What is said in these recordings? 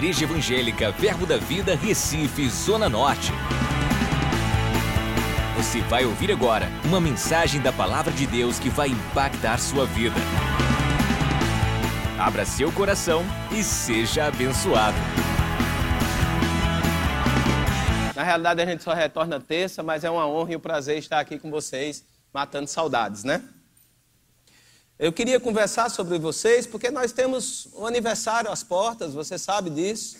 Igreja Evangélica Verbo da Vida, Recife, Zona Norte. Você vai ouvir agora uma mensagem da Palavra de Deus que vai impactar sua vida. Abra seu coração e seja abençoado. Na realidade, a gente só retorna terça, mas é uma honra e um prazer estar aqui com vocês, matando saudades, né? Eu queria conversar sobre vocês porque nós temos um aniversário às portas, você sabe disso.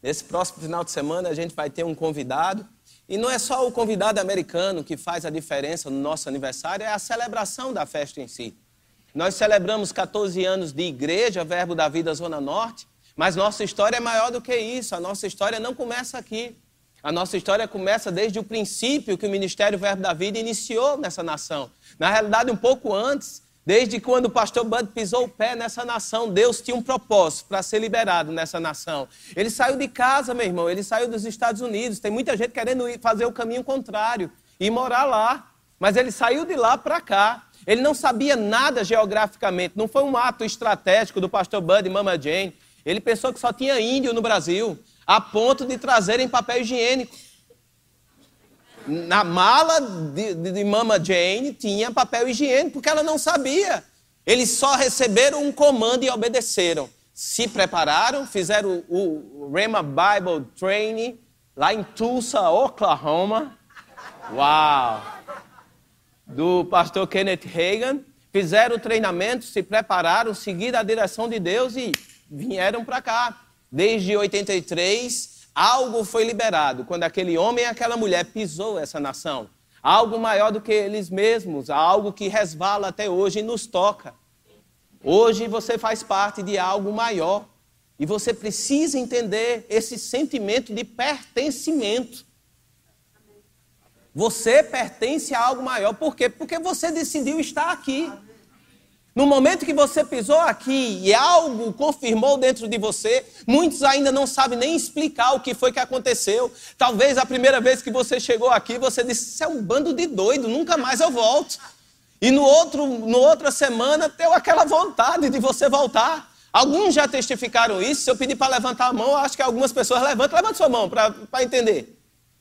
Nesse próximo final de semana a gente vai ter um convidado. E não é só o convidado americano que faz a diferença no nosso aniversário, é a celebração da festa em si. Nós celebramos 14 anos de igreja, Verbo da Vida Zona Norte, mas nossa história é maior do que isso. A nossa história não começa aqui. A nossa história começa desde o princípio que o Ministério Verbo da Vida iniciou nessa nação. Na realidade, um pouco antes, Desde quando o pastor Bud pisou o pé nessa nação, Deus tinha um propósito para ser liberado nessa nação. Ele saiu de casa, meu irmão, ele saiu dos Estados Unidos. Tem muita gente querendo ir fazer o caminho contrário e morar lá. Mas ele saiu de lá para cá. Ele não sabia nada geograficamente. Não foi um ato estratégico do pastor Bud e Mama Jane. Ele pensou que só tinha índio no Brasil, a ponto de trazerem papel higiênico. Na mala de, de, Mama Jane tinha papel higiênico, porque ela não sabia. Eles só receberam um comando e obedeceram. Se prepararam, fizeram o, o Rema Bible Training lá em Tulsa, Oklahoma. Uau! Do pastor Kenneth Reagan. Fizeram o treinamento, se prepararam, seguiram a direção de Deus e vieram para cá. Desde 83, Algo foi liberado quando aquele homem e aquela mulher pisou essa nação. Algo maior do que eles mesmos, algo que resvala até hoje e nos toca. Hoje você faz parte de algo maior e você precisa entender esse sentimento de pertencimento. Você pertence a algo maior. Por quê? Porque você decidiu estar aqui. No momento que você pisou aqui e algo confirmou dentro de você, muitos ainda não sabem nem explicar o que foi que aconteceu. Talvez a primeira vez que você chegou aqui, você disse: Isso é um bando de doido, nunca mais eu volto. E no outro, no outra semana, deu aquela vontade de você voltar. Alguns já testificaram isso. Se eu pedir para levantar a mão, acho que algumas pessoas levantam. Levanta sua mão para entender.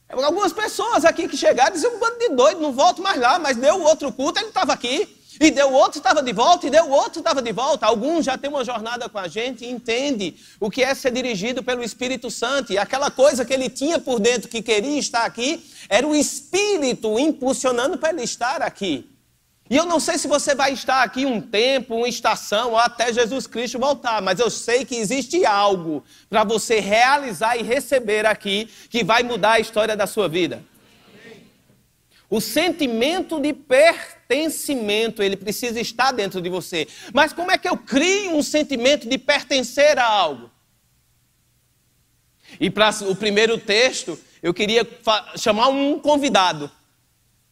Algumas pessoas aqui que chegaram diziam: Um bando de doido, não volto mais lá. Mas deu outro culto, ele estava aqui. E deu outro, estava de volta, e deu outro, estava de volta. Alguns já têm uma jornada com a gente e entende o que é ser dirigido pelo Espírito Santo. E aquela coisa que ele tinha por dentro que queria estar aqui, era o Espírito impulsionando para ele estar aqui. E eu não sei se você vai estar aqui um tempo, uma estação, ou até Jesus Cristo voltar, mas eu sei que existe algo para você realizar e receber aqui que vai mudar a história da sua vida. O sentimento de pertencimento, ele precisa estar dentro de você. Mas como é que eu crio um sentimento de pertencer a algo? E para o primeiro texto, eu queria chamar um convidado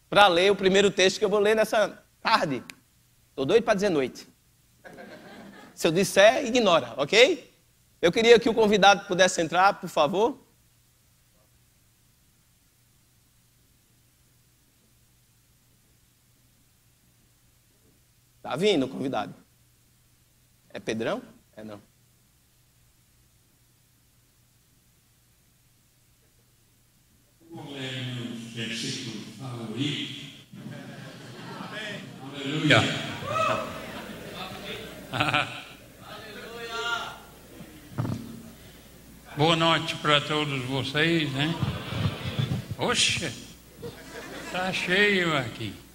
para ler o primeiro texto que eu vou ler nessa tarde. Estou doido para dizer noite. Se eu disser, ignora, ok? Eu queria que o convidado pudesse entrar, por favor. Tá vindo o convidado. É Pedrão? É não. Vamos ler um versículo favorito. Amém. Aleluia. Aleluia. Boa noite para todos vocês, né? Oxe, tá cheio aqui.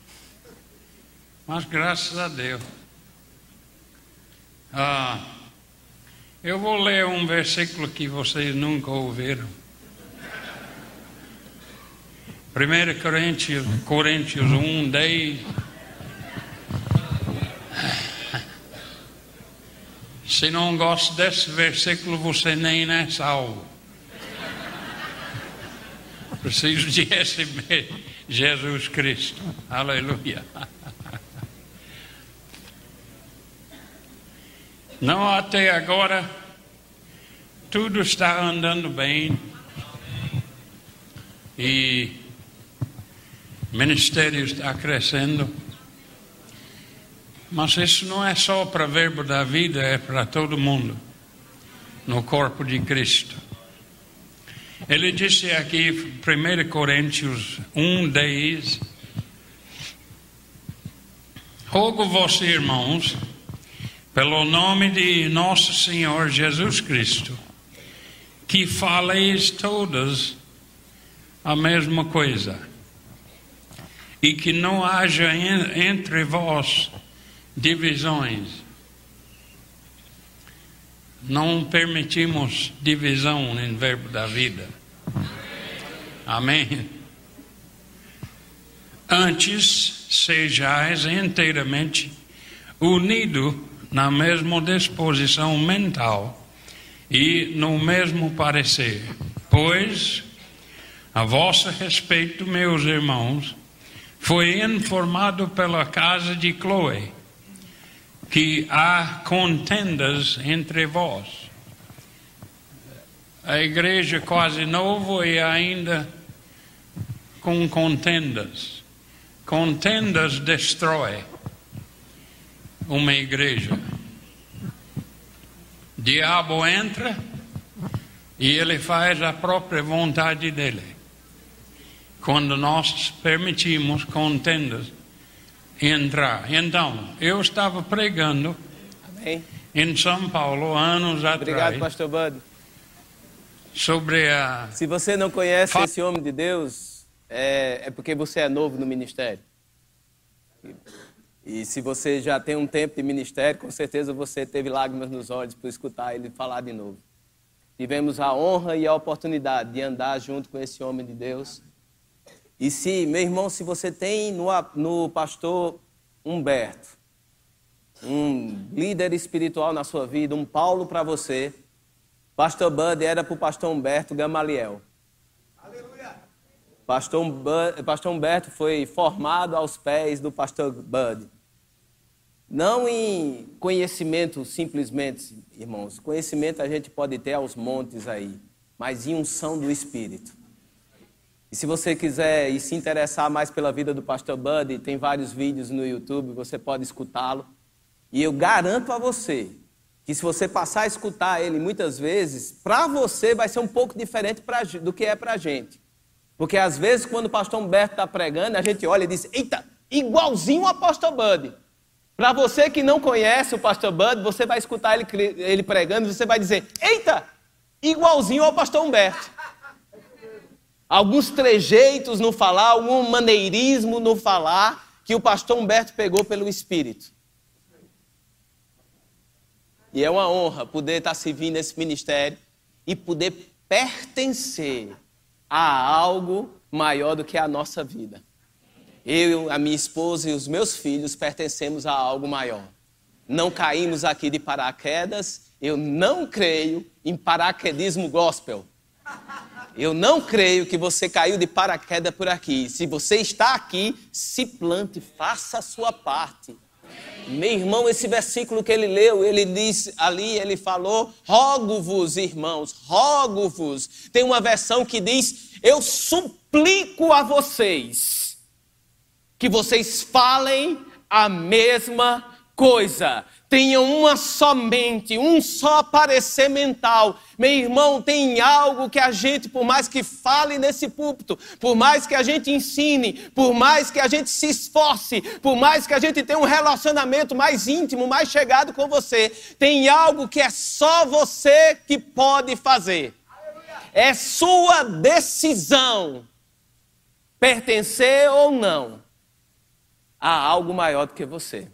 Mas graças a Deus. Ah, eu vou ler um versículo que vocês nunca ouviram. 1 Coríntios, Coríntios 1, 10. Se não gosta desse versículo, você nem é salvo. Preciso de receber Jesus Cristo. Aleluia. Não até agora, tudo está andando bem. E o ministério está crescendo. Mas isso não é só para verbo da vida, é para todo mundo. no corpo de Cristo. Ele disse aqui, 1 Coríntios 1, 10, Rogo vos, irmãos, pelo nome de nosso Senhor Jesus Cristo, que faleis todas a mesma coisa, e que não haja entre vós divisões. Não permitimos divisão em verbo da vida. Amém. Antes sejais inteiramente unidos na mesma disposição mental e no mesmo parecer. Pois, a vosso respeito, meus irmãos, foi informado pela casa de Chloe que há contendas entre vós. A igreja quase nova e ainda com contendas. Contendas destrói uma igreja. Diabo entra e ele faz a própria vontade dele. Quando nós permitimos contendas entrar. Então, eu estava pregando Amém. em São Paulo anos Obrigado, atrás pastor Bud. sobre a Se você não conhece esse homem de Deus, é, é porque você é novo no ministério. E, se você já tem um tempo de ministério, com certeza você teve lágrimas nos olhos por escutar ele falar de novo. Tivemos a honra e a oportunidade de andar junto com esse homem de Deus. E se, meu irmão, se você tem no, no pastor Humberto, um líder espiritual na sua vida, um Paulo para você, Pastor Bud era para o pastor Humberto Gamaliel. Pastor, pastor Humberto foi formado aos pés do pastor Bud. Não em conhecimento simplesmente, irmãos. Conhecimento a gente pode ter aos montes aí, mas em unção do Espírito. E se você quiser e se interessar mais pela vida do pastor Bud, tem vários vídeos no YouTube, você pode escutá-lo. E eu garanto a você que se você passar a escutar ele muitas vezes, para você vai ser um pouco diferente pra, do que é para a gente. Porque às vezes, quando o pastor Humberto está pregando, a gente olha e diz: Eita, igualzinho o apóstolo Bud. Para você que não conhece o pastor Bud, você vai escutar ele, ele pregando e você vai dizer: Eita, igualzinho ao pastor Humberto. Alguns trejeitos no falar, algum maneirismo no falar que o pastor Humberto pegou pelo Espírito. E é uma honra poder estar servindo esse ministério e poder pertencer a algo maior do que a nossa vida. Eu, a minha esposa e os meus filhos pertencemos a algo maior. Não caímos aqui de paraquedas. Eu não creio em paraquedismo gospel. Eu não creio que você caiu de paraquedas por aqui. Se você está aqui, se plante, faça a sua parte. Meu irmão, esse versículo que ele leu, ele diz ali, ele falou: rogo-vos, irmãos, rogo-vos. Tem uma versão que diz: eu suplico a vocês que vocês falem a mesma coisa. Tenham uma só mente, um só parecer mental. Meu irmão, tem algo que a gente, por mais que fale nesse púlpito, por mais que a gente ensine, por mais que a gente se esforce, por mais que a gente tenha um relacionamento mais íntimo, mais chegado com você, tem algo que é só você que pode fazer. É sua decisão pertencer ou não a algo maior do que você.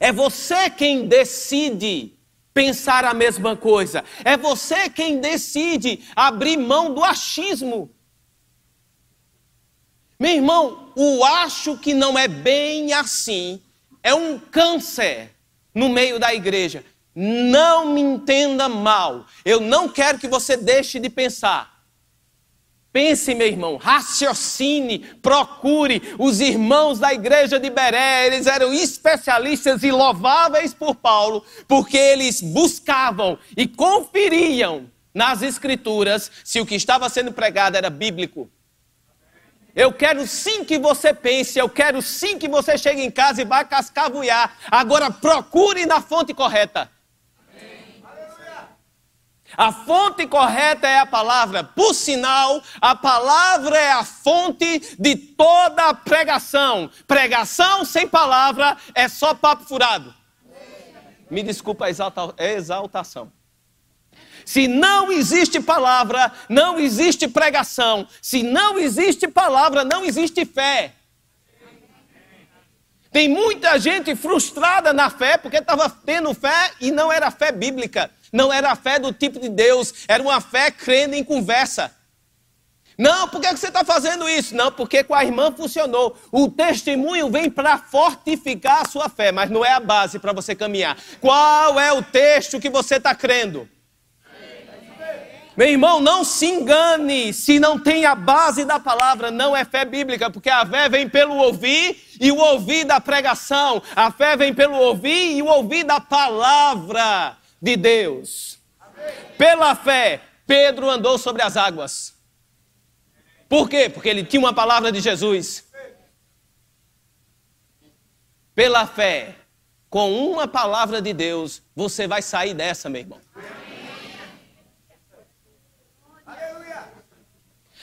É você quem decide pensar a mesma coisa. É você quem decide abrir mão do achismo. Meu irmão, o acho que não é bem assim é um câncer no meio da igreja. Não me entenda mal. Eu não quero que você deixe de pensar. Pense, meu irmão, raciocine, procure. Os irmãos da igreja de Beré, eles eram especialistas e louváveis por Paulo, porque eles buscavam e conferiam nas escrituras se o que estava sendo pregado era bíblico. Eu quero sim que você pense, eu quero sim que você chegue em casa e vá cascavuiar. Agora procure na fonte correta. A fonte correta é a palavra. Por sinal, a palavra é a fonte de toda a pregação. Pregação sem palavra é só papo furado. Me desculpa a exalta exaltação. Se não existe palavra, não existe pregação. Se não existe palavra, não existe fé. Tem muita gente frustrada na fé porque estava tendo fé e não era fé bíblica. Não era a fé do tipo de Deus, era uma fé crendo em conversa. Não, por que você está fazendo isso? Não, porque com a irmã funcionou. O testemunho vem para fortificar a sua fé, mas não é a base para você caminhar. Qual é o texto que você está crendo? Meu irmão, não se engane, se não tem a base da palavra, não é fé bíblica, porque a fé vem pelo ouvir e o ouvir da pregação, a fé vem pelo ouvir e o ouvir da palavra de Deus. Pela fé, Pedro andou sobre as águas. Por quê? Porque ele tinha uma palavra de Jesus. Pela fé, com uma palavra de Deus, você vai sair dessa, meu irmão.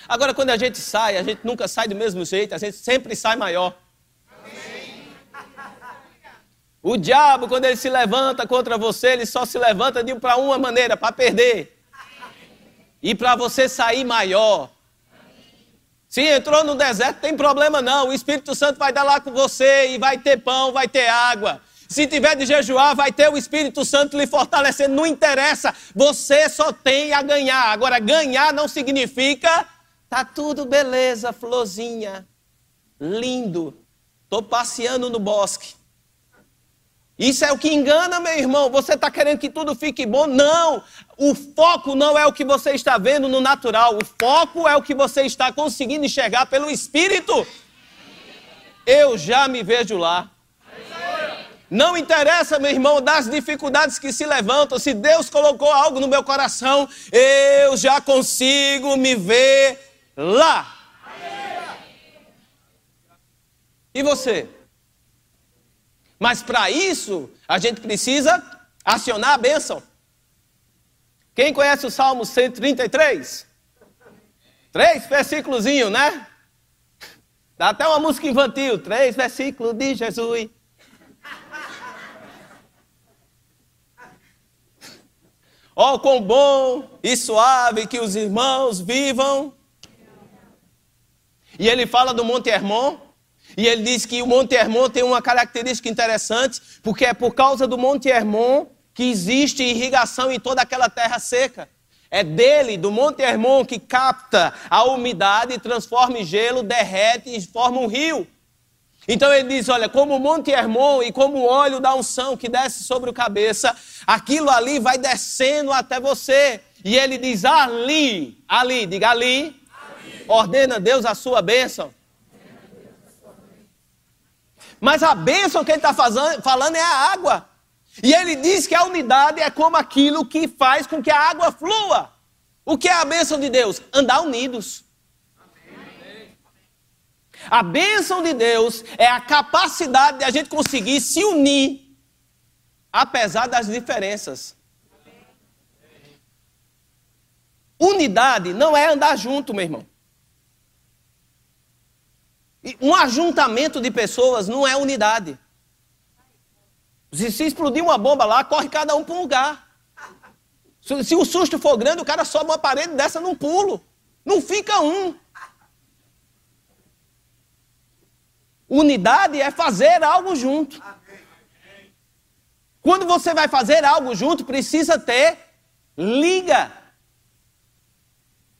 Agora, quando a gente sai, a gente nunca sai do mesmo jeito, a gente sempre sai maior. O diabo, quando ele se levanta contra você, ele só se levanta de para uma maneira, para perder. E para você sair maior. Se entrou no deserto, tem problema não. O Espírito Santo vai dar lá com você e vai ter pão, vai ter água. Se tiver de jejuar, vai ter o Espírito Santo lhe fortalecendo. Não interessa. Você só tem a ganhar. Agora, ganhar não significa tá tudo beleza, florzinha, lindo. Estou passeando no bosque. Isso é o que engana, meu irmão. Você está querendo que tudo fique bom? Não! O foco não é o que você está vendo no natural. O foco é o que você está conseguindo enxergar pelo Espírito. Eu já me vejo lá. Não interessa, meu irmão, das dificuldades que se levantam. Se Deus colocou algo no meu coração, eu já consigo me ver lá. E você? Mas para isso, a gente precisa acionar a bênção. Quem conhece o Salmo 133? Três versículos, né? Dá até uma música infantil. Três versículos de Jesus. Oh, quão bom e suave que os irmãos vivam. E ele fala do Monte Hermon, e ele diz que o Monte Hermon tem uma característica interessante, porque é por causa do Monte Hermon que existe irrigação em toda aquela terra seca. É dele, do Monte Hermon, que capta a umidade, transforma em gelo, derrete e forma um rio. Então ele diz: olha, como o Monte Hermon e como o óleo da unção que desce sobre o cabeça, aquilo ali vai descendo até você. E ele diz: ali, ali, diga ali, ali. ordena Deus a sua bênção. Mas a bênção que ele está falando é a água. E ele diz que a unidade é como aquilo que faz com que a água flua. O que é a bênção de Deus? Andar unidos. A bênção de Deus é a capacidade de a gente conseguir se unir, apesar das diferenças. Unidade não é andar junto, meu irmão. Um ajuntamento de pessoas não é unidade. Se, se explodir uma bomba lá, corre cada um para um lugar. Se, se o susto for grande, o cara sobe uma parede dessa num pulo. Não fica um. Unidade é fazer algo junto. Quando você vai fazer algo junto, precisa ter liga.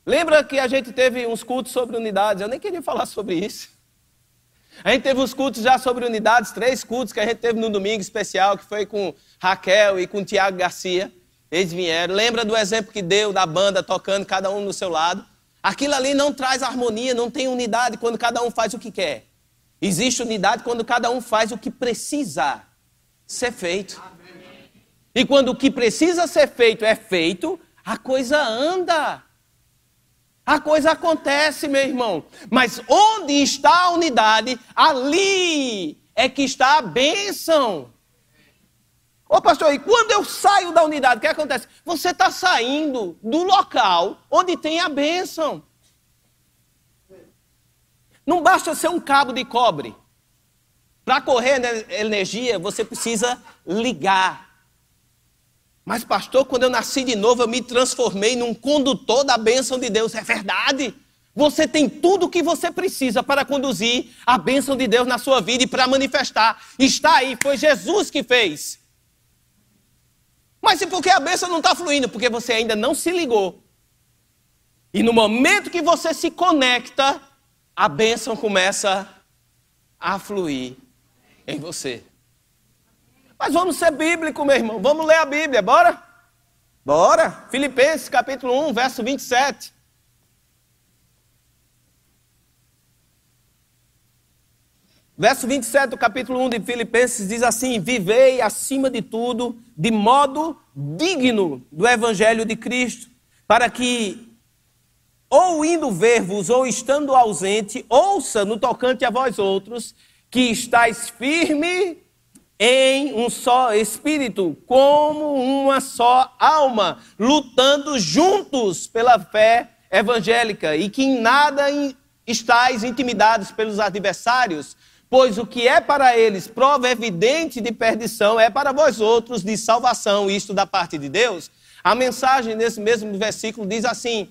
Lembra que a gente teve uns cultos sobre unidade? Eu nem queria falar sobre isso. A gente teve uns cultos já sobre unidades, três cultos que a gente teve no domingo especial, que foi com Raquel e com Tiago Garcia. Eles vieram. Lembra do exemplo que deu da banda tocando, cada um no seu lado? Aquilo ali não traz harmonia, não tem unidade quando cada um faz o que quer. Existe unidade quando cada um faz o que precisa ser feito. E quando o que precisa ser feito é feito, a coisa anda. A coisa acontece, meu irmão. Mas onde está a unidade, ali é que está a bênção. Ô pastor, e quando eu saio da unidade, o que acontece? Você está saindo do local onde tem a bênção. Não basta ser um cabo de cobre. Para correr energia, você precisa ligar. Mas, pastor, quando eu nasci de novo, eu me transformei num condutor da bênção de Deus. É verdade. Você tem tudo o que você precisa para conduzir a bênção de Deus na sua vida e para manifestar. Está aí, foi Jesus que fez. Mas e por que a bênção não está fluindo? Porque você ainda não se ligou. E no momento que você se conecta, a bênção começa a fluir em você. Mas vamos ser bíblico, meu irmão. Vamos ler a Bíblia, bora? Bora. Filipenses capítulo 1, verso 27. Verso 27 do capítulo 1 de Filipenses diz assim: Vivei acima de tudo de modo digno do evangelho de Cristo, para que, ou indo ver-vos, ou estando ausente, ouça no tocante a vós outros, que estáis firme em um só espírito, como uma só alma, lutando juntos pela fé evangélica, e que em nada estáis intimidados pelos adversários Pois o que é para eles prova evidente de perdição é para vós outros de salvação, isto da parte de Deus. A mensagem nesse mesmo versículo diz assim: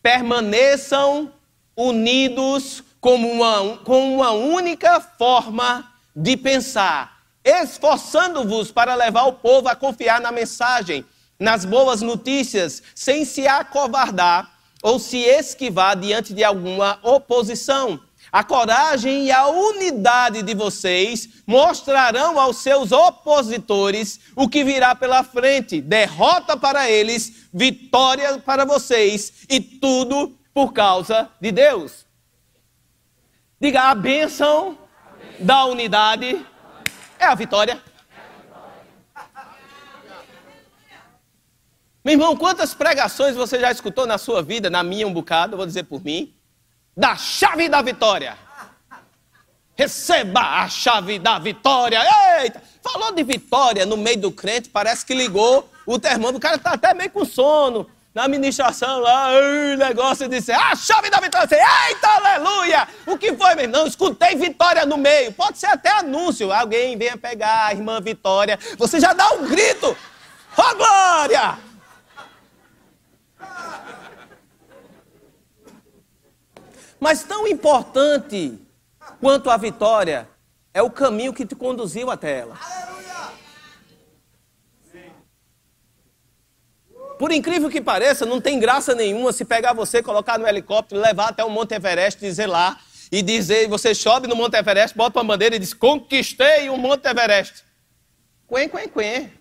permaneçam unidos como uma, com uma única forma de pensar, esforçando-vos para levar o povo a confiar na mensagem, nas boas notícias, sem se acovardar ou se esquivar diante de alguma oposição a coragem e a unidade de vocês mostrarão aos seus opositores o que virá pela frente: derrota para eles, vitória para vocês, e tudo por causa de Deus. Diga: a bênção da unidade é a vitória. Meu irmão, quantas pregações você já escutou na sua vida, na minha um bocado, vou dizer por mim da chave da vitória. Receba a chave da vitória. Eita! Falou de vitória no meio do crente, parece que ligou o termômetro. O cara está até meio com sono. Na administração lá, o negócio disse, a chave da vitória. Disse, Eita, aleluia! O que foi, meu irmão? Escutei vitória no meio. Pode ser até anúncio. Alguém venha pegar a irmã Vitória. Você já dá um grito. Ó, oh, glória! Mas tão importante quanto a vitória é o caminho que te conduziu até ela. Por incrível que pareça, não tem graça nenhuma se pegar você, colocar no helicóptero, levar até o Monte Everest, dizer lá, e dizer, você sobe no Monte Everest, bota uma bandeira e diz, conquistei o Monte Everest. Quen, quen, quen.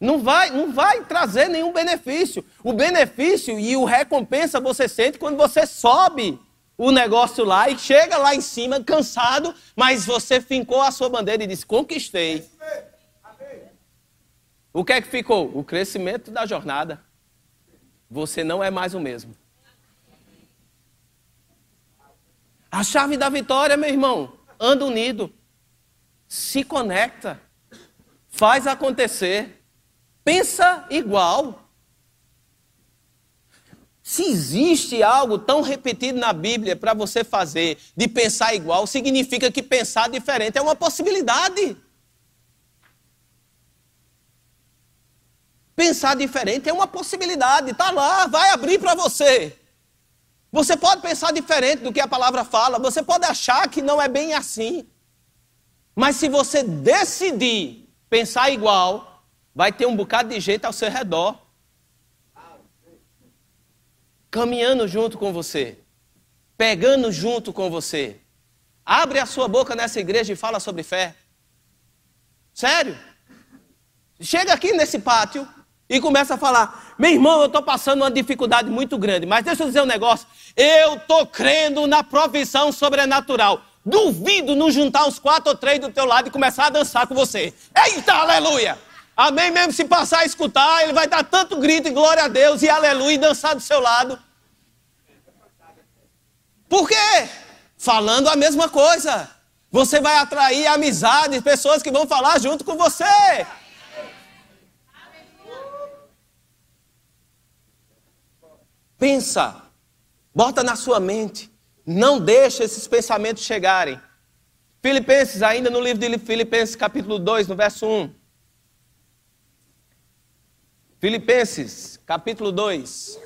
Não vai, não vai trazer nenhum benefício. O benefício e o recompensa você sente quando você sobe o negócio lá e chega lá em cima cansado, mas você fincou a sua bandeira e disse: Conquistei. O que é que ficou? O crescimento da jornada. Você não é mais o mesmo. A chave da vitória, meu irmão, anda unido, se conecta, faz acontecer pensa igual. Se existe algo tão repetido na Bíblia para você fazer de pensar igual, significa que pensar diferente é uma possibilidade. Pensar diferente é uma possibilidade, está lá, vai abrir para você. Você pode pensar diferente do que a palavra fala, você pode achar que não é bem assim. Mas se você decidir pensar igual, vai ter um bocado de gente ao seu redor, caminhando junto com você, pegando junto com você. Abre a sua boca nessa igreja e fala sobre fé. Sério? Chega aqui nesse pátio e começa a falar: meu irmão, eu estou passando uma dificuldade muito grande, mas deixa eu dizer um negócio. Eu estou crendo na provisão sobrenatural. Duvido não juntar uns quatro ou três do teu lado e começar a dançar com você. Eita, aleluia! Amém mesmo? Se passar a escutar, ele vai dar tanto grito e glória a Deus e aleluia e dançar do seu lado. Por quê? Falando a mesma coisa. Você vai atrair amizades, pessoas que vão falar junto com você. Pensa, bota na sua mente. Não deixa esses pensamentos chegarem. Filipenses, ainda no livro de Filipenses, capítulo 2, no verso 1. Filipenses, capítulo 2.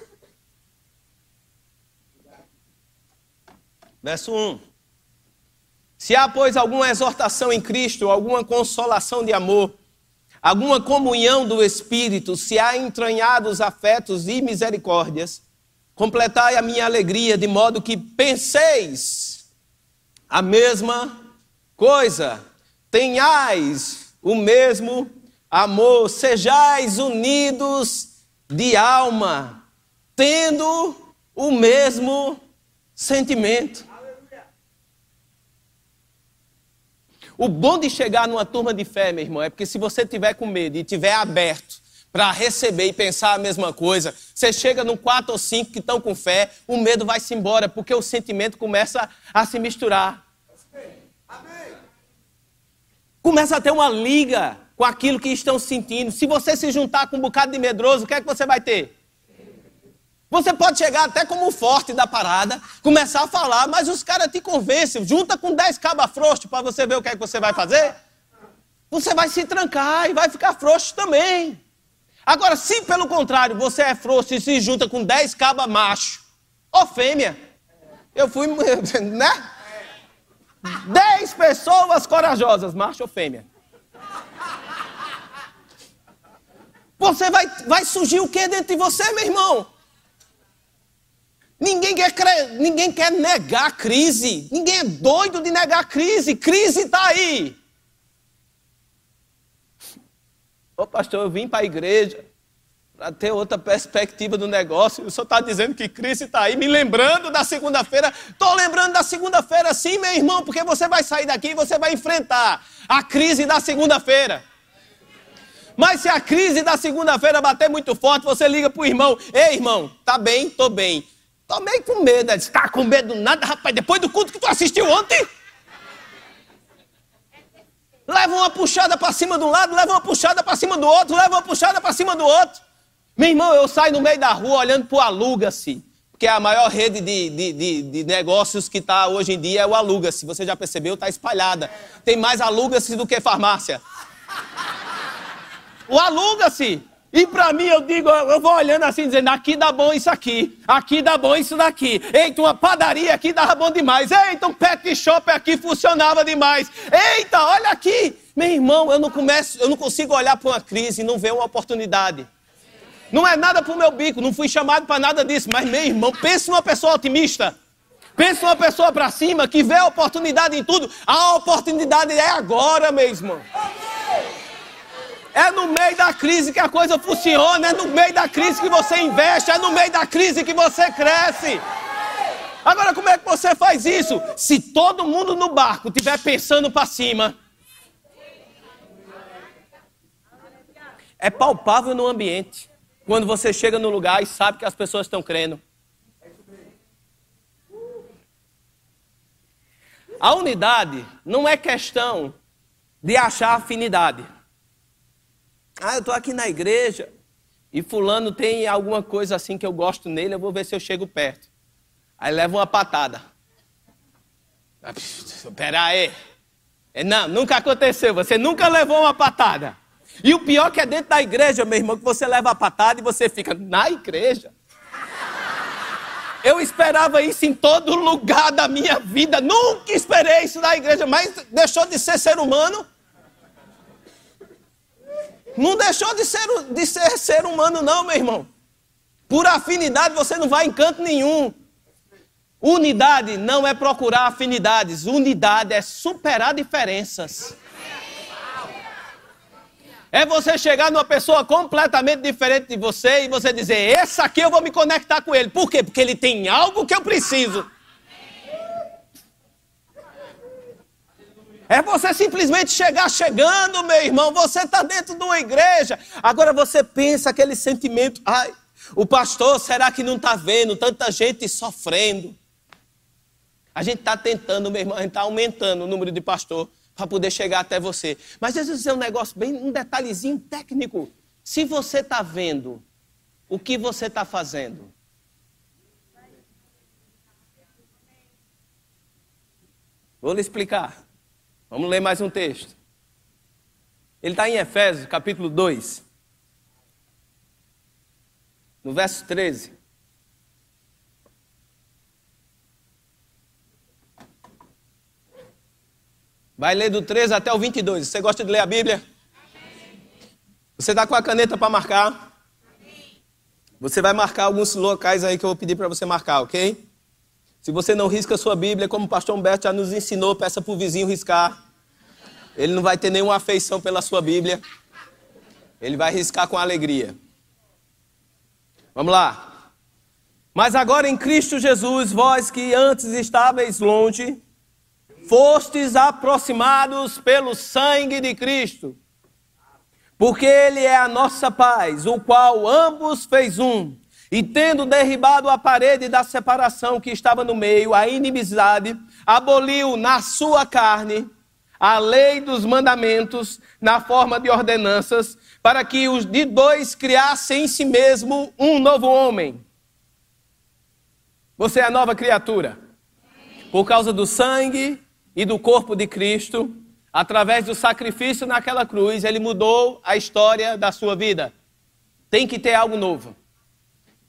Verso 1. Se há, pois, alguma exortação em Cristo, alguma consolação de amor, alguma comunhão do Espírito, se há entranhados afetos e misericórdias, completai a minha alegria, de modo que penseis a mesma coisa, tenhais o mesmo amor, sejais unidos de alma, tendo o mesmo sentimento. O bom de chegar numa turma de fé, meu irmão, é porque se você tiver com medo e tiver aberto para receber e pensar a mesma coisa, você chega num quatro ou cinco que estão com fé, o medo vai se embora, porque o sentimento começa a se misturar. Começa a ter uma liga com aquilo que estão sentindo. Se você se juntar com um bocado de medroso, o que é que você vai ter? Você pode chegar até como forte da parada, começar a falar, mas os caras te convencem. Junta com 10 cabas frouxos para você ver o que é que você vai fazer. Você vai se trancar e vai ficar frouxo também. Agora, se pelo contrário você é frouxo e se junta com 10 cabas macho, ou fêmea, eu fui, né? 10 pessoas corajosas, macho ou fêmea. Você vai, vai surgir o que dentro de você, meu irmão? Ninguém quer, ninguém quer negar a crise. Ninguém é doido de negar a crise. Crise está aí. Ô pastor, eu vim para a igreja para ter outra perspectiva do negócio. O senhor está dizendo que crise está aí, me lembrando da segunda-feira. Estou lembrando da segunda-feira, sim, meu irmão, porque você vai sair daqui e você vai enfrentar a crise da segunda-feira. Mas se a crise da segunda-feira bater muito forte, você liga para o irmão: Ei, irmão, tá bem? Tô bem. Tô meio com medo. Ele disse, tá com medo nada, rapaz. Depois do culto que tu assistiu ontem. Leva uma puxada para cima de um lado, leva uma puxada para cima do outro, leva uma puxada para cima do outro. Meu irmão, eu saio no meio da rua olhando para o Aluga-se, que é a maior rede de, de, de, de negócios que está hoje em dia, é o Aluga-se. Você já percebeu? Está espalhada. Tem mais Aluga-se do que farmácia. O Aluga-se. E para mim eu digo, eu vou olhando assim, dizendo, aqui dá bom isso aqui, aqui dá bom isso daqui. Eita, uma padaria aqui dava bom demais. Eita, um pet shop aqui funcionava demais. Eita, olha aqui. Meu irmão, eu não começo, eu não consigo olhar para uma crise e não ver uma oportunidade. Não é nada para o meu bico, não fui chamado para nada disso. Mas, meu irmão, pense numa pessoa otimista. Pense numa pessoa para cima que vê a oportunidade em tudo. A oportunidade é agora, meu irmão. É no meio da crise que a coisa funciona, é no meio da crise que você investe, é no meio da crise que você cresce. Agora, como é que você faz isso? Se todo mundo no barco estiver pensando para cima, é palpável no ambiente. Quando você chega no lugar e sabe que as pessoas estão crendo. A unidade não é questão de achar afinidade. Ah, eu estou aqui na igreja e fulano tem alguma coisa assim que eu gosto nele, eu vou ver se eu chego perto. Aí leva uma patada. Espera aí. É, não, nunca aconteceu. Você nunca levou uma patada. E o pior que é dentro da igreja, meu irmão, que você leva a patada e você fica na igreja. Eu esperava isso em todo lugar da minha vida. Nunca esperei isso na igreja, mas deixou de ser ser humano. Não deixou de ser, de ser ser humano, não, meu irmão. Por afinidade você não vai em canto nenhum. Unidade não é procurar afinidades. Unidade é superar diferenças. É você chegar numa pessoa completamente diferente de você e você dizer: Esse aqui eu vou me conectar com ele. Por quê? Porque ele tem algo que eu preciso. É você simplesmente chegar chegando, meu irmão. Você está dentro de uma igreja. Agora você pensa aquele sentimento: ai, o pastor, será que não está vendo tanta gente sofrendo? A gente está tentando, meu irmão, a gente está aumentando o número de pastor para poder chegar até você. Mas deixa é dizer um negócio bem, um detalhezinho técnico. Se você está vendo, o que você está fazendo? Vou lhe explicar. Vamos ler mais um texto. Ele está em Efésios, capítulo 2, no verso 13. Vai ler do 13 até o 22. Você gosta de ler a Bíblia? Você está com a caneta para marcar? Você vai marcar alguns locais aí que eu vou pedir para você marcar, ok? Se você não risca a sua Bíblia, como o pastor Humberto já nos ensinou, peça para o vizinho riscar. Ele não vai ter nenhuma afeição pela sua Bíblia. Ele vai riscar com alegria. Vamos lá. Mas agora em Cristo Jesus, vós que antes estáveis longe, fostes aproximados pelo sangue de Cristo, porque Ele é a nossa paz, o qual ambos fez um, e tendo derribado a parede da separação que estava no meio, a inimizade, aboliu na sua carne a lei dos mandamentos na forma de ordenanças, para que os de dois criassem em si mesmo um novo homem. Você é a nova criatura. Por causa do sangue e do corpo de Cristo, através do sacrifício naquela cruz, ele mudou a história da sua vida. Tem que ter algo novo.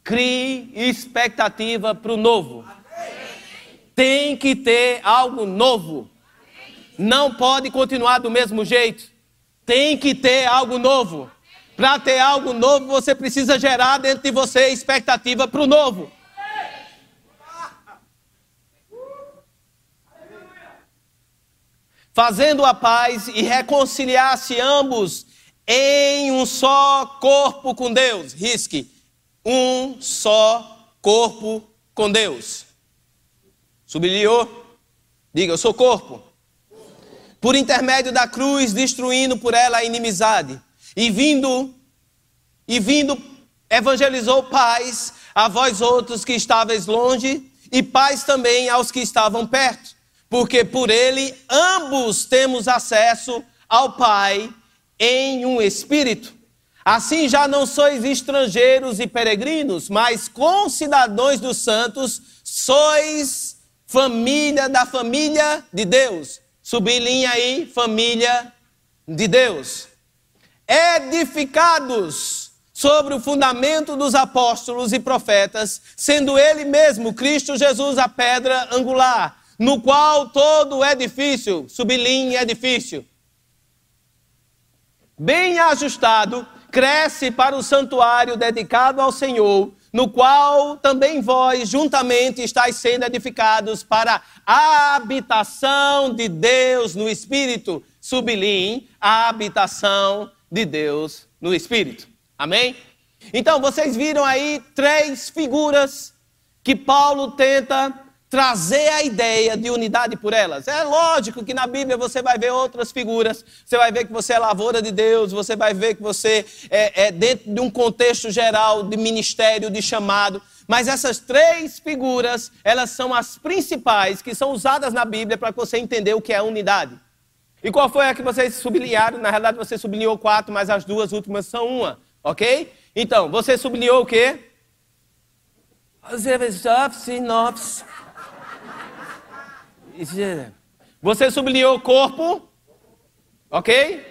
Crie expectativa para o novo. Tem que ter algo novo. Não pode continuar do mesmo jeito. Tem que ter algo novo. Para ter algo novo, você precisa gerar dentro de você expectativa para o novo. fazendo a paz e reconciliar-se ambos em um só corpo com Deus. Risque, um só corpo com Deus. Sublinhou? Diga, eu sou corpo. Por intermédio da cruz, destruindo por ela a inimizade. E vindo, e vindo, evangelizou paz a vós outros que estáveis longe, e paz também aos que estavam perto porque por ele ambos temos acesso ao Pai em um espírito. Assim já não sois estrangeiros e peregrinos, mas concidadãos dos santos, sois família da família de Deus. Sublinha aí, família de Deus. Edificados sobre o fundamento dos apóstolos e profetas, sendo ele mesmo, Cristo Jesus, a pedra angular no qual todo edifício, sublinha edifício, bem ajustado, cresce para o santuário dedicado ao Senhor, no qual também vós juntamente estáis sendo edificados para a habitação de Deus no Espírito. Sublim, a habitação de Deus no Espírito. Amém? Então, vocês viram aí três figuras que Paulo tenta trazer a ideia de unidade por elas. É lógico que na Bíblia você vai ver outras figuras, você vai ver que você é lavoura de Deus, você vai ver que você é, é dentro de um contexto geral de ministério, de chamado. Mas essas três figuras, elas são as principais que são usadas na Bíblia para você entender o que é unidade. E qual foi a que vocês sublinharam? Na realidade, você sublinhou quatro, mas as duas últimas são uma, ok? Então, você sublinhou o quê? Sinopse. Você sublinhou corpo, ok?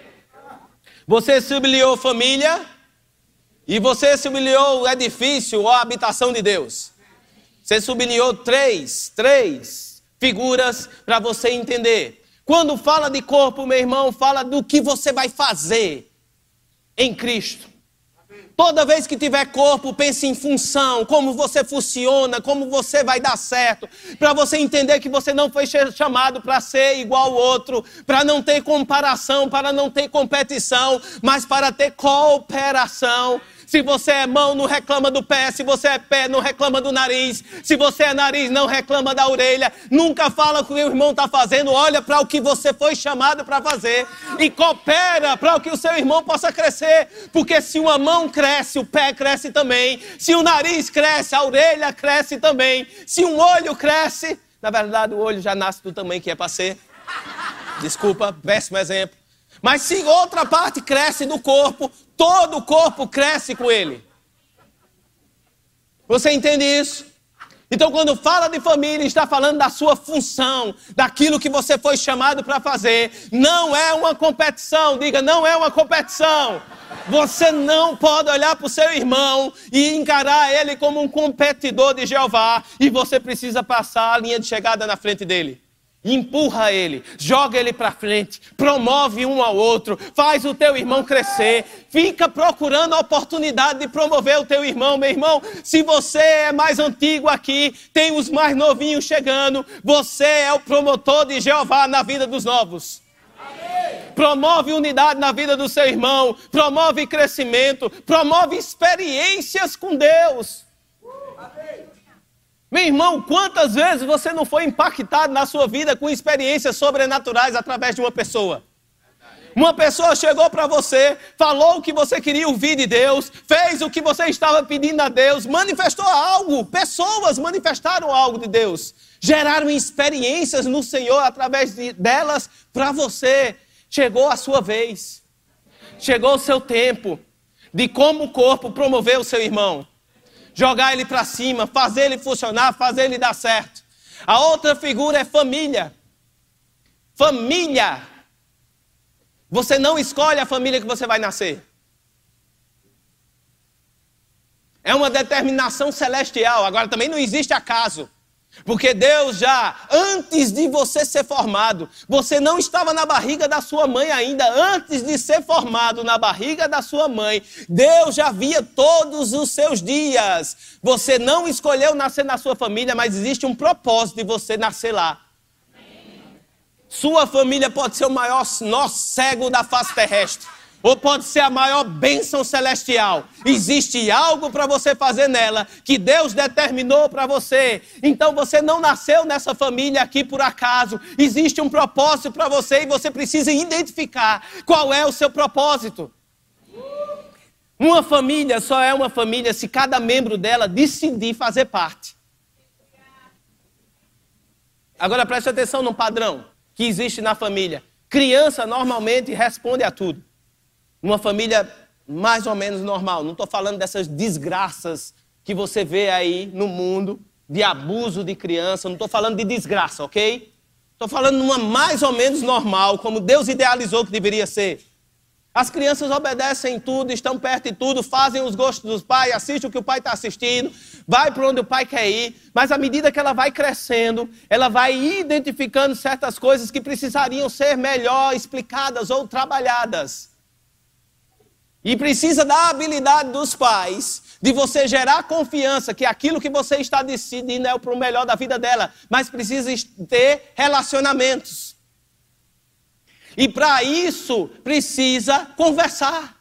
Você sublinhou família. E você sublinhou o edifício ou a habitação de Deus. Você sublinhou três, três figuras para você entender. Quando fala de corpo, meu irmão, fala do que você vai fazer em Cristo. Toda vez que tiver corpo, pense em função, como você funciona, como você vai dar certo, para você entender que você não foi chamado para ser igual ao outro, para não ter comparação, para não ter competição, mas para ter cooperação. Se você é mão, não reclama do pé. Se você é pé, não reclama do nariz. Se você é nariz, não reclama da orelha. Nunca fala o que o irmão está fazendo. Olha para o que você foi chamado para fazer. E coopera para que o seu irmão possa crescer. Porque se uma mão cresce, o pé cresce também. Se o nariz cresce, a orelha cresce também. Se um olho cresce, na verdade o olho já nasce do tamanho que é para ser. Desculpa, péssimo exemplo. Mas se outra parte cresce do corpo, todo o corpo cresce com ele. Você entende isso? Então, quando fala de família, está falando da sua função, daquilo que você foi chamado para fazer. Não é uma competição, diga, não é uma competição. Você não pode olhar para o seu irmão e encarar ele como um competidor de Jeová, e você precisa passar a linha de chegada na frente dele empurra ele, joga ele para frente, promove um ao outro, faz o teu irmão crescer, fica procurando a oportunidade de promover o teu irmão, meu irmão. Se você é mais antigo aqui, tem os mais novinhos chegando, você é o promotor de Jeová na vida dos novos. Promove unidade na vida do seu irmão, promove crescimento, promove experiências com Deus. Meu irmão, quantas vezes você não foi impactado na sua vida com experiências sobrenaturais através de uma pessoa? Uma pessoa chegou para você, falou o que você queria ouvir de Deus, fez o que você estava pedindo a Deus, manifestou algo, pessoas manifestaram algo de Deus, geraram experiências no Senhor através de, delas para você. Chegou a sua vez, chegou o seu tempo de como o corpo promover o seu irmão jogar ele para cima, fazer ele funcionar, fazer ele dar certo. A outra figura é família. Família. Você não escolhe a família que você vai nascer. É uma determinação celestial. Agora também não existe acaso. Porque Deus já, antes de você ser formado, você não estava na barriga da sua mãe ainda, antes de ser formado na barriga da sua mãe, Deus já via todos os seus dias. Você não escolheu nascer na sua família, mas existe um propósito de você nascer lá. Sua família pode ser o maior nó cego da face terrestre ou pode ser a maior bênção celestial. Existe algo para você fazer nela que Deus determinou para você. Então você não nasceu nessa família aqui por acaso. Existe um propósito para você e você precisa identificar qual é o seu propósito. Uma família só é uma família se cada membro dela decidir fazer parte. Agora preste atenção no padrão que existe na família. Criança normalmente responde a tudo numa família mais ou menos normal. Não estou falando dessas desgraças que você vê aí no mundo, de abuso de criança. Não estou falando de desgraça, ok? Estou falando numa mais ou menos normal, como Deus idealizou que deveria ser. As crianças obedecem tudo, estão perto de tudo, fazem os gostos dos pais, assistem o que o pai está assistindo, vai para onde o pai quer ir, mas à medida que ela vai crescendo, ela vai identificando certas coisas que precisariam ser melhor explicadas ou trabalhadas. E precisa da habilidade dos pais de você gerar confiança que aquilo que você está decidindo é para o melhor da vida dela, mas precisa ter relacionamentos. E para isso precisa conversar.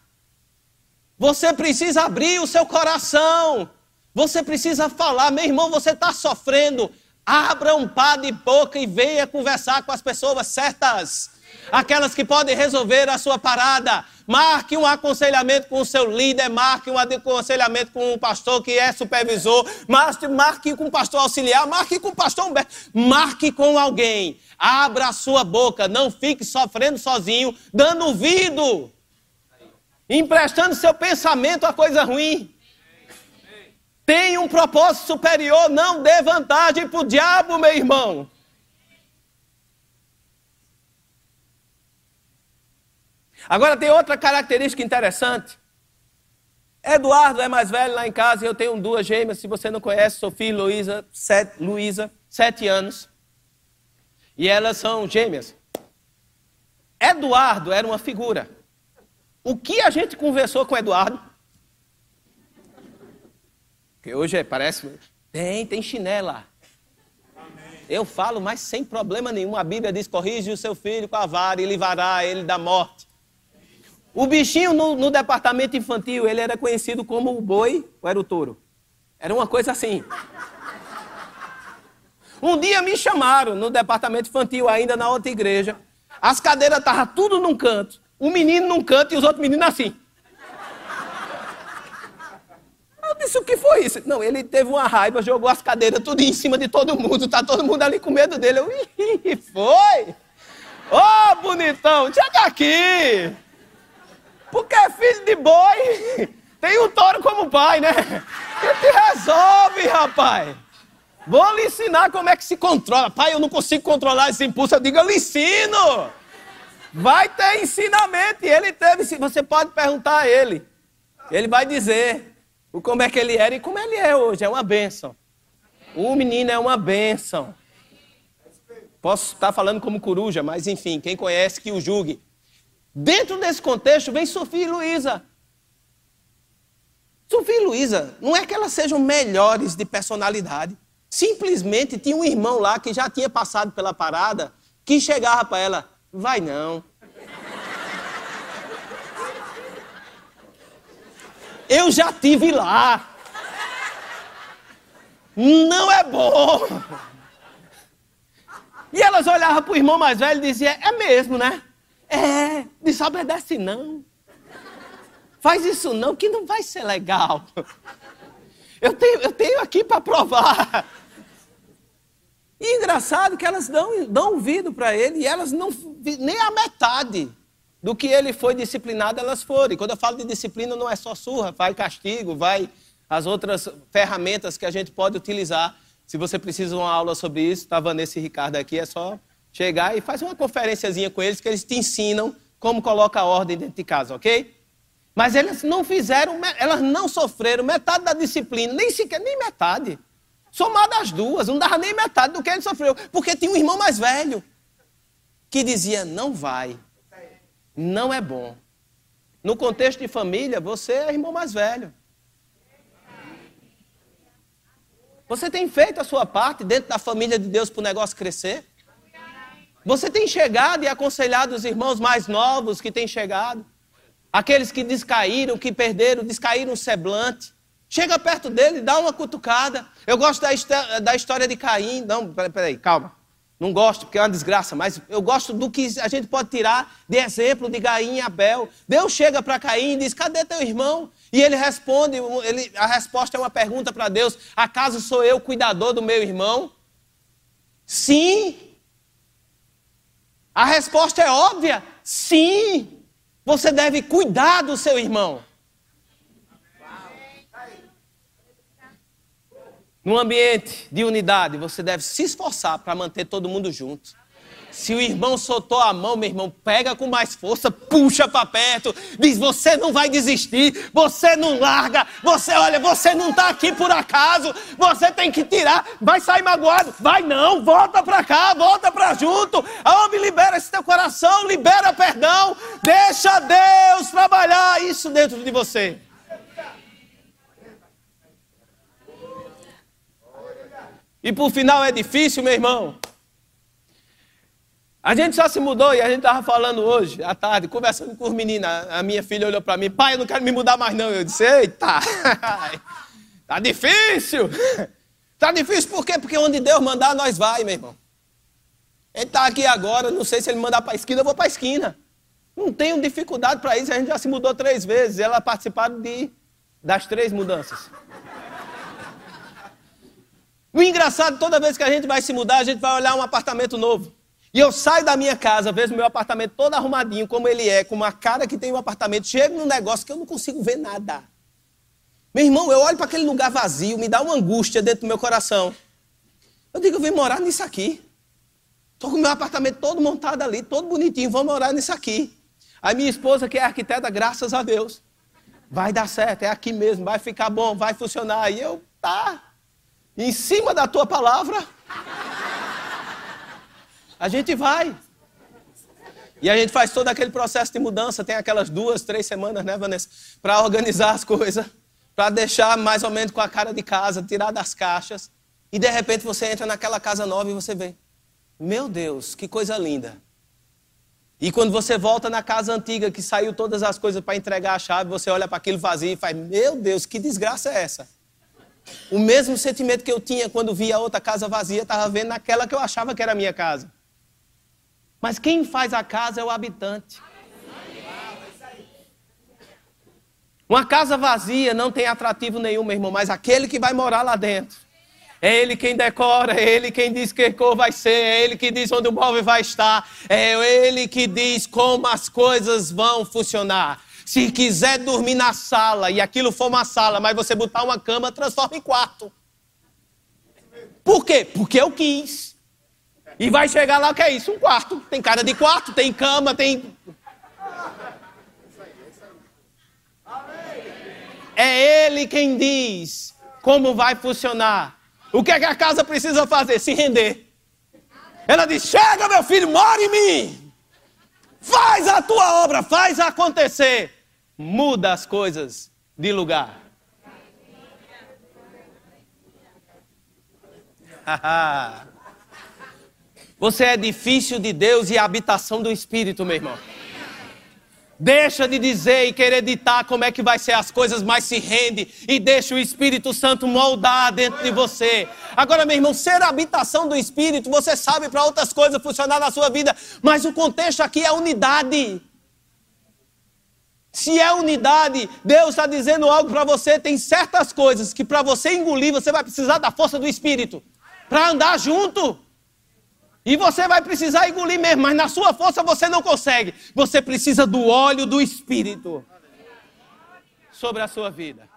Você precisa abrir o seu coração. Você precisa falar, meu irmão, você está sofrendo. Abra um par de boca e venha conversar com as pessoas certas aquelas que podem resolver a sua parada. Marque um aconselhamento com o seu líder, marque um aconselhamento com o pastor que é supervisor, marque, marque com o pastor auxiliar, marque com o pastor Humberto, marque com alguém. Abra a sua boca, não fique sofrendo sozinho, dando ouvido, emprestando seu pensamento a coisa ruim. Tem um propósito superior, não dê vantagem para o diabo, meu irmão. Agora tem outra característica interessante. Eduardo é mais velho lá em casa e eu tenho duas gêmeas. Se você não conhece, Sofia e Luísa, sete, Luísa, sete anos. E elas são gêmeas. Eduardo era uma figura. O que a gente conversou com Eduardo? Que hoje é, parece. Tem, tem chinela. Eu falo, mas sem problema nenhum. A Bíblia diz: corrige o seu filho com a vara e livrará ele da morte. O bichinho no, no, departamento infantil, ele era conhecido como o boi ou era o touro? Era uma coisa assim. Um dia me chamaram no departamento infantil, ainda na outra igreja. As cadeiras estavam tudo num canto. O menino num canto e os outros meninos assim. Eu disse, o que foi isso? Não, ele teve uma raiva, jogou as cadeiras tudo em cima de todo mundo. Tá todo mundo ali com medo dele. Eu, foi? Ô, oh, bonitão, chega aqui. Porque é filho de boi. Tem um touro como pai, né? Que te resolve, rapaz. Vou lhe ensinar como é que se controla. Pai, eu não consigo controlar esse impulso. Eu digo, eu lhe ensino. Vai ter ensinamento. E ele teve. Você pode perguntar a ele. Ele vai dizer como é que ele era e como ele é hoje. É uma bênção. O menino é uma bênção. Posso estar falando como coruja, mas enfim, quem conhece que o julgue. Dentro desse contexto vem Sofia e Luísa. Sofia e Luísa, não é que elas sejam melhores de personalidade. Simplesmente tinha um irmão lá que já tinha passado pela parada, que chegava para ela, vai não. Eu já tive lá. Não é bom. E elas olhavam para o irmão mais velho e diziam, é mesmo, né? É, desobedece não. Faz isso não, que não vai ser legal. Eu tenho, eu tenho aqui para provar. E engraçado que elas dão, dão ouvido para ele e elas não, nem a metade do que ele foi disciplinado, elas foram. E quando eu falo de disciplina, não é só surra, vai castigo, vai as outras ferramentas que a gente pode utilizar. Se você precisa de uma aula sobre isso, está Vanessa e Ricardo aqui, é só chegar e fazer uma conferenciazinha com eles que eles te ensinam como coloca a ordem dentro de casa, ok? Mas elas não fizeram, elas não sofreram metade da disciplina, nem sequer, nem metade. Somada as duas, não dava nem metade do que ele sofreu, porque tinha um irmão mais velho que dizia: não vai, não é bom. No contexto de família, você é irmão mais velho. Você tem feito a sua parte dentro da família de Deus para o negócio crescer? Você tem chegado e aconselhado os irmãos mais novos que têm chegado? Aqueles que descaíram, que perderam, descaíram o semblante. Chega perto dele, dá uma cutucada. Eu gosto da, história de Caim. Não, peraí, peraí, calma. Não gosto, porque é uma desgraça, mas eu gosto do que a gente pode tirar de exemplo de Caim e Abel. Deus chega para Caim e diz: Cadê teu irmão? E ele responde: ele, a resposta é uma pergunta para Deus: Acaso sou eu cuidador do meu irmão? Sim. A resposta é óbvia: sim. Você deve cuidar do seu irmão. Num ambiente de unidade, você deve se esforçar para manter todo mundo junto. Se o irmão soltou a mão, meu irmão, pega com mais força, puxa para perto, diz: Você não vai desistir, você não larga, você, olha, você não está aqui por acaso, você tem que tirar, vai sair magoado, vai não, volta para cá, volta para junto, homem, libera esse teu coração, libera perdão, deixa Deus trabalhar isso dentro de você. E por final é difícil, meu irmão. A gente só se mudou e a gente estava falando hoje, à tarde, conversando com os meninos. A minha filha olhou para mim, pai, eu não quero me mudar mais não. Eu disse, eita, tá difícil. Tá difícil por quê? Porque onde Deus mandar, nós vai, meu irmão. Ele está aqui agora, não sei se ele mandar para a esquina, eu vou para a esquina. Não tenho dificuldade para isso, a gente já se mudou três vezes. Ela participaram de, das três mudanças. O engraçado, toda vez que a gente vai se mudar, a gente vai olhar um apartamento novo. E eu saio da minha casa, vejo meu apartamento todo arrumadinho, como ele é, com uma cara que tem um apartamento, chego num negócio que eu não consigo ver nada. Meu irmão, eu olho para aquele lugar vazio, me dá uma angústia dentro do meu coração. Eu digo, eu vim morar nisso aqui. Estou com o meu apartamento todo montado ali, todo bonitinho, vou morar nisso aqui. A minha esposa, que é arquiteta, graças a Deus, vai dar certo, é aqui mesmo, vai ficar bom, vai funcionar. E eu, tá, em cima da tua palavra, a gente vai. E a gente faz todo aquele processo de mudança, tem aquelas duas, três semanas, né, Vanessa? Para organizar as coisas, para deixar mais ou menos com a cara de casa, tirar das caixas. E de repente você entra naquela casa nova e você vê: Meu Deus, que coisa linda. E quando você volta na casa antiga, que saiu todas as coisas para entregar a chave, você olha para aquilo vazio e faz: Meu Deus, que desgraça é essa? O mesmo sentimento que eu tinha quando via a outra casa vazia, estava vendo naquela que eu achava que era a minha casa. Mas quem faz a casa é o habitante. Uma casa vazia não tem atrativo nenhum, meu irmão, mas aquele que vai morar lá dentro. É ele quem decora, é ele quem diz que cor vai ser, é ele que diz onde o móvel vai estar, é ele que diz como as coisas vão funcionar. Se quiser dormir na sala e aquilo for uma sala, mas você botar uma cama, transforma em quarto. Por quê? Porque eu quis. E vai chegar lá, o que é isso? Um quarto. Tem cara de quarto, tem cama, tem. É Ele quem diz como vai funcionar. O que é que a casa precisa fazer? Se render. Ela diz: Chega, meu filho, mora em mim. Faz a tua obra, faz acontecer. Muda as coisas de lugar. Você é difícil de Deus e habitação do Espírito, meu irmão. Deixa de dizer e querer ditar como é que vai ser as coisas, mas se rende e deixa o Espírito Santo moldar dentro de você. Agora, meu irmão, ser habitação do Espírito, você sabe para outras coisas funcionar na sua vida, mas o contexto aqui é unidade. Se é unidade, Deus está dizendo algo para você. Tem certas coisas que para você engolir, você vai precisar da força do Espírito para andar junto. E você vai precisar engolir mesmo, mas na sua força você não consegue. Você precisa do óleo do Espírito sobre a sua vida.